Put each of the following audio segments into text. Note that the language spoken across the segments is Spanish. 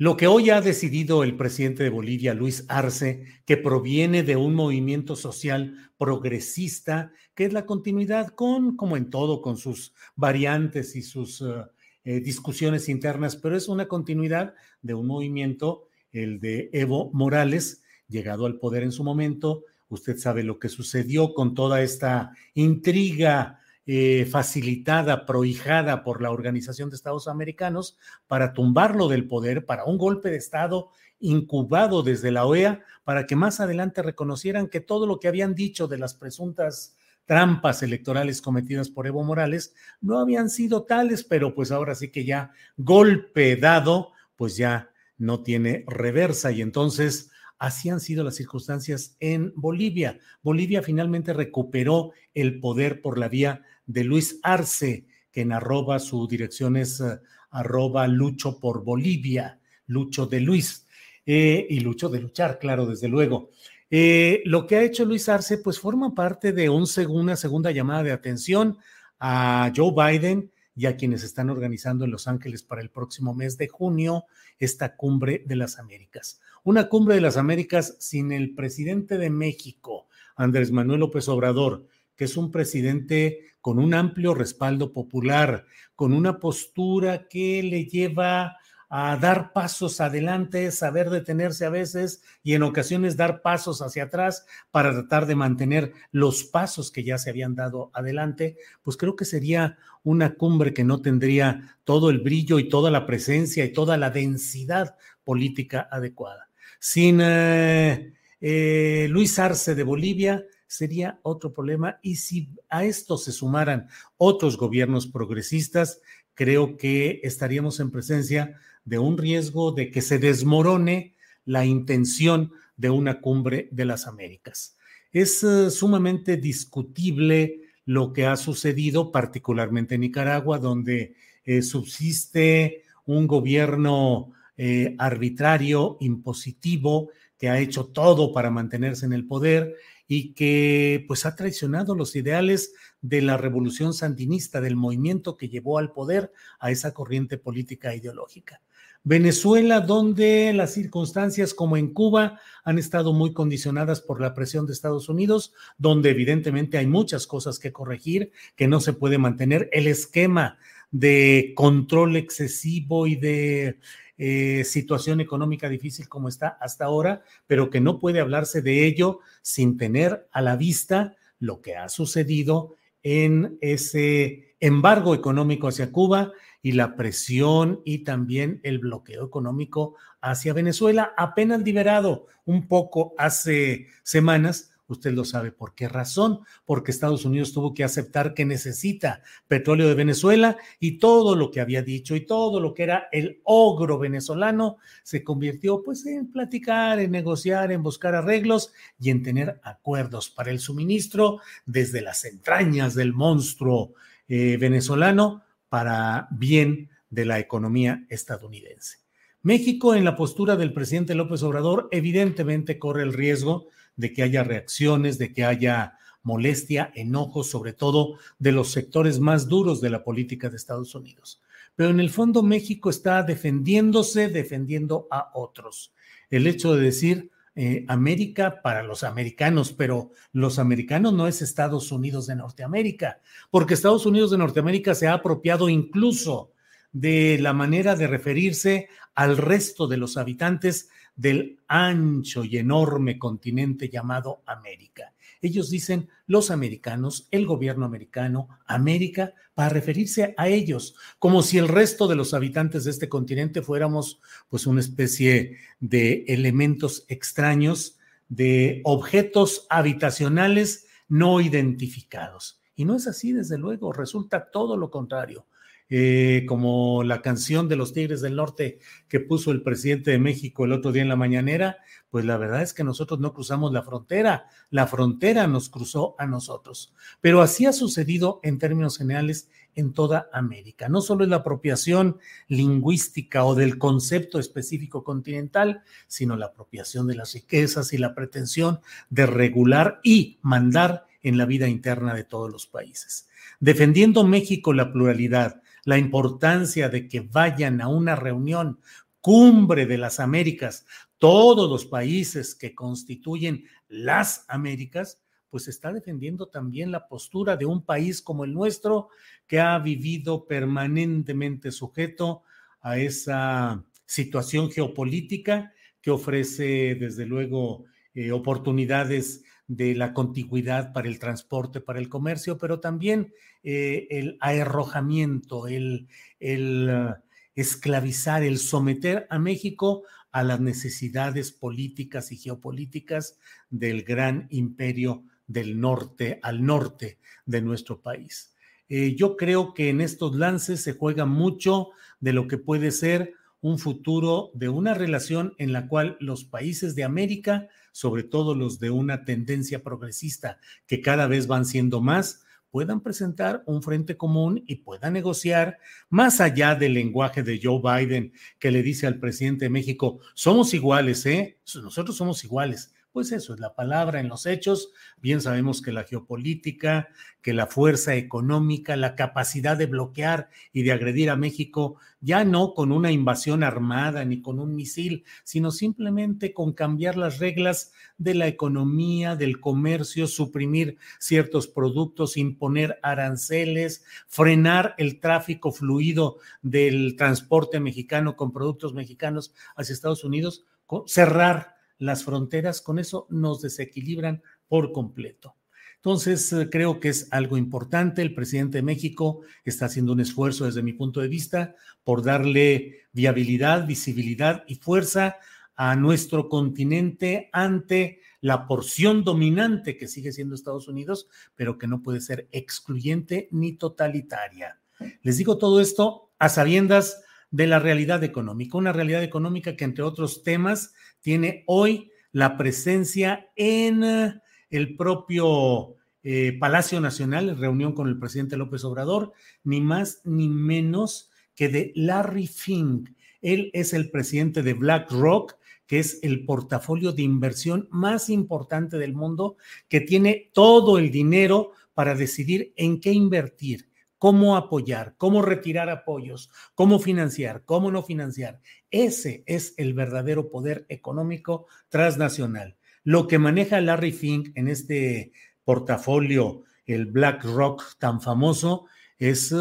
Lo que hoy ha decidido el presidente de Bolivia, Luis Arce, que proviene de un movimiento social progresista, que es la continuidad con, como en todo, con sus variantes y sus uh, eh, discusiones internas, pero es una continuidad de un movimiento, el de Evo Morales, llegado al poder en su momento. Usted sabe lo que sucedió con toda esta intriga eh, facilitada, prohijada por la Organización de Estados Americanos para tumbarlo del poder, para un golpe de Estado incubado desde la OEA, para que más adelante reconocieran que todo lo que habían dicho de las presuntas trampas electorales cometidas por Evo Morales no habían sido tales, pero pues ahora sí que ya golpe dado, pues ya no tiene reversa. Y entonces Así han sido las circunstancias en Bolivia. Bolivia finalmente recuperó el poder por la vía de Luis Arce, que en arroba su dirección es uh, arroba lucho por Bolivia, lucho de Luis, eh, y lucho de luchar, claro, desde luego. Eh, lo que ha hecho Luis Arce, pues forma parte de un una segunda llamada de atención a Joe Biden y a quienes están organizando en Los Ángeles para el próximo mes de junio esta cumbre de las Américas. Una cumbre de las Américas sin el presidente de México, Andrés Manuel López Obrador, que es un presidente con un amplio respaldo popular, con una postura que le lleva a dar pasos adelante, saber detenerse a veces y en ocasiones dar pasos hacia atrás para tratar de mantener los pasos que ya se habían dado adelante, pues creo que sería una cumbre que no tendría todo el brillo y toda la presencia y toda la densidad política adecuada. Sin eh, eh, Luis Arce de Bolivia, sería otro problema. Y si a esto se sumaran otros gobiernos progresistas, creo que estaríamos en presencia de un riesgo de que se desmorone la intención de una cumbre de las Américas. Es uh, sumamente discutible lo que ha sucedido, particularmente en Nicaragua, donde eh, subsiste un gobierno eh, arbitrario, impositivo, que ha hecho todo para mantenerse en el poder y que pues ha traicionado los ideales de la revolución sandinista, del movimiento que llevó al poder a esa corriente política e ideológica. Venezuela, donde las circunstancias como en Cuba han estado muy condicionadas por la presión de Estados Unidos, donde evidentemente hay muchas cosas que corregir, que no se puede mantener el esquema de control excesivo y de eh, situación económica difícil como está hasta ahora, pero que no puede hablarse de ello sin tener a la vista lo que ha sucedido en ese embargo económico hacia Cuba y la presión y también el bloqueo económico hacia Venezuela, apenas liberado un poco hace semanas Usted lo sabe por qué razón, porque Estados Unidos tuvo que aceptar que necesita petróleo de Venezuela y todo lo que había dicho y todo lo que era el ogro venezolano se convirtió pues en platicar, en negociar, en buscar arreglos y en tener acuerdos para el suministro desde las entrañas del monstruo eh, venezolano para bien de la economía estadounidense. México, en la postura del presidente López Obrador, evidentemente corre el riesgo de que haya reacciones, de que haya molestia, enojo, sobre todo de los sectores más duros de la política de Estados Unidos. pero en el fondo México está defendiéndose, defendiendo a otros. El hecho de decir eh, América para los americanos, pero los americanos no es Estados Unidos de Norteamérica, porque Estados Unidos de Norteamérica se ha apropiado incluso de la manera de referirse al resto de los habitantes del ancho y enorme continente llamado América. Ellos dicen los americanos, el gobierno americano, América, para referirse a ellos, como si el resto de los habitantes de este continente fuéramos pues una especie de elementos extraños, de objetos habitacionales no identificados. Y no es así, desde luego, resulta todo lo contrario. Eh, como la canción de los Tigres del Norte que puso el presidente de México el otro día en la mañanera, pues la verdad es que nosotros no cruzamos la frontera, la frontera nos cruzó a nosotros. Pero así ha sucedido en términos generales en toda América. No solo es la apropiación lingüística o del concepto específico continental, sino la apropiación de las riquezas y la pretensión de regular y mandar en la vida interna de todos los países. Defendiendo México la pluralidad, la importancia de que vayan a una reunión cumbre de las Américas, todos los países que constituyen las Américas, pues está defendiendo también la postura de un país como el nuestro, que ha vivido permanentemente sujeto a esa situación geopolítica que ofrece, desde luego, eh, oportunidades de la contigüidad para el transporte, para el comercio, pero también eh, el aerrojamiento, el, el esclavizar, el someter a México a las necesidades políticas y geopolíticas del gran imperio del norte al norte de nuestro país. Eh, yo creo que en estos lances se juega mucho de lo que puede ser un futuro de una relación en la cual los países de América, sobre todo los de una tendencia progresista que cada vez van siendo más, puedan presentar un frente común y puedan negociar más allá del lenguaje de Joe Biden que le dice al presidente de México, somos iguales, ¿eh? Nosotros somos iguales pues eso es la palabra en los hechos. Bien sabemos que la geopolítica, que la fuerza económica, la capacidad de bloquear y de agredir a México, ya no con una invasión armada ni con un misil, sino simplemente con cambiar las reglas de la economía, del comercio, suprimir ciertos productos, imponer aranceles, frenar el tráfico fluido del transporte mexicano con productos mexicanos hacia Estados Unidos, cerrar las fronteras, con eso nos desequilibran por completo. Entonces, eh, creo que es algo importante. El presidente de México está haciendo un esfuerzo desde mi punto de vista por darle viabilidad, visibilidad y fuerza a nuestro continente ante la porción dominante que sigue siendo Estados Unidos, pero que no puede ser excluyente ni totalitaria. Les digo todo esto a sabiendas de la realidad económica, una realidad económica que entre otros temas tiene hoy la presencia en eh, el propio eh, Palacio Nacional, en reunión con el presidente López Obrador, ni más ni menos que de Larry Fink. Él es el presidente de BlackRock, que es el portafolio de inversión más importante del mundo, que tiene todo el dinero para decidir en qué invertir cómo apoyar, cómo retirar apoyos, cómo financiar, cómo no financiar. Ese es el verdadero poder económico transnacional. Lo que maneja Larry Fink en este portafolio, el BlackRock tan famoso, es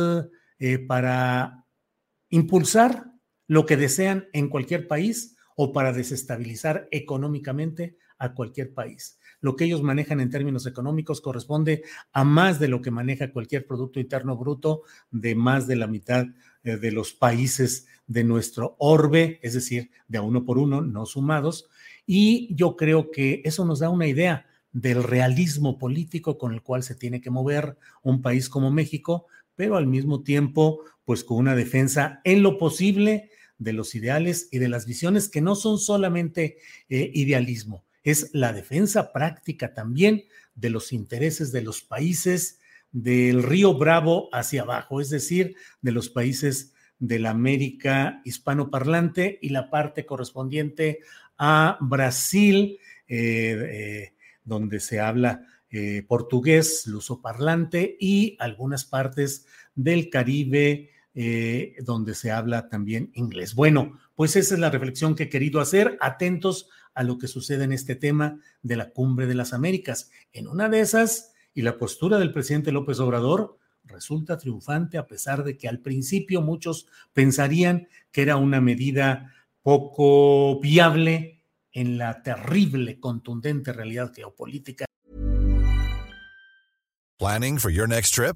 eh, para impulsar lo que desean en cualquier país o para desestabilizar económicamente a cualquier país lo que ellos manejan en términos económicos corresponde a más de lo que maneja cualquier Producto Interno Bruto de más de la mitad eh, de los países de nuestro orbe, es decir, de uno por uno, no sumados. Y yo creo que eso nos da una idea del realismo político con el cual se tiene que mover un país como México, pero al mismo tiempo, pues con una defensa en lo posible de los ideales y de las visiones que no son solamente eh, idealismo, es la defensa práctica también de los intereses de los países del río Bravo hacia abajo, es decir, de los países de la América hispanoparlante y la parte correspondiente a Brasil, eh, eh, donde se habla eh, portugués, luso parlante, y algunas partes del Caribe, eh, donde se habla también inglés. Bueno, pues esa es la reflexión que he querido hacer, atentos a lo que sucede en este tema de la cumbre de las Américas. En una de esas, y la postura del presidente López Obrador resulta triunfante a pesar de que al principio muchos pensarían que era una medida poco viable en la terrible, contundente realidad geopolítica. Planning for your next trip?